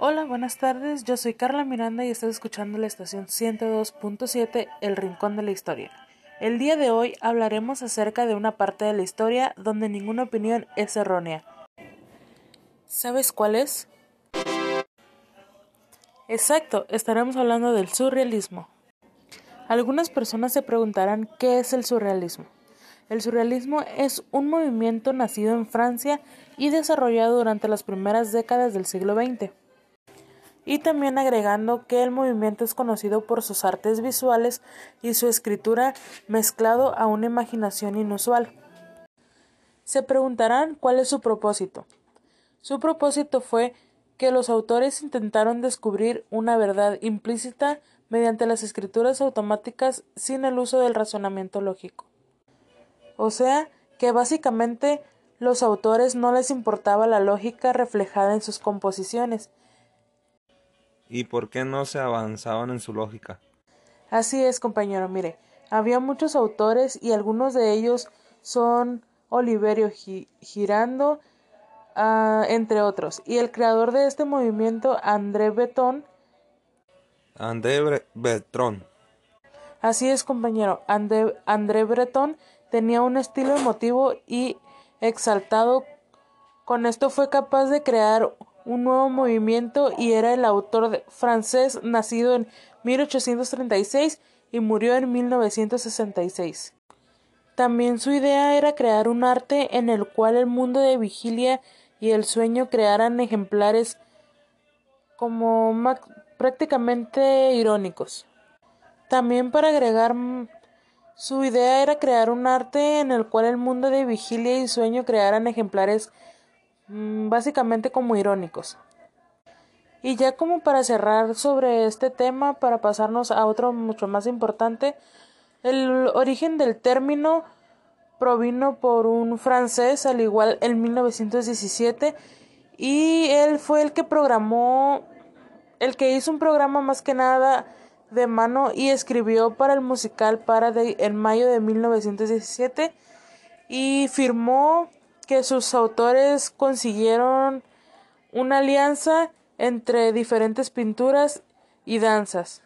Hola, buenas tardes. Yo soy Carla Miranda y estás escuchando la estación 102.7 El Rincón de la Historia. El día de hoy hablaremos acerca de una parte de la historia donde ninguna opinión es errónea. ¿Sabes cuál es? Exacto, estaremos hablando del surrealismo. Algunas personas se preguntarán qué es el surrealismo. El surrealismo es un movimiento nacido en Francia y desarrollado durante las primeras décadas del siglo XX y también agregando que el movimiento es conocido por sus artes visuales y su escritura mezclado a una imaginación inusual. Se preguntarán cuál es su propósito. Su propósito fue que los autores intentaron descubrir una verdad implícita mediante las escrituras automáticas sin el uso del razonamiento lógico. O sea, que básicamente los autores no les importaba la lógica reflejada en sus composiciones, ¿Y por qué no se avanzaban en su lógica? Así es, compañero. Mire, había muchos autores y algunos de ellos son Oliverio Girando, uh, entre otros. Y el creador de este movimiento, André Breton. André Breton. Así es, compañero. André, André Breton tenía un estilo emotivo y exaltado. Con esto fue capaz de crear un nuevo movimiento y era el autor francés nacido en 1836 y murió en 1966. También su idea era crear un arte en el cual el mundo de vigilia y el sueño crearan ejemplares como prácticamente irónicos. También para agregar su idea era crear un arte en el cual el mundo de vigilia y sueño crearan ejemplares básicamente como irónicos. Y ya como para cerrar sobre este tema, para pasarnos a otro mucho más importante, el origen del término provino por un francés, al igual en 1917, y él fue el que programó, el que hizo un programa más que nada de mano y escribió para el musical para en mayo de 1917 y firmó que sus autores consiguieron una alianza entre diferentes pinturas y danzas.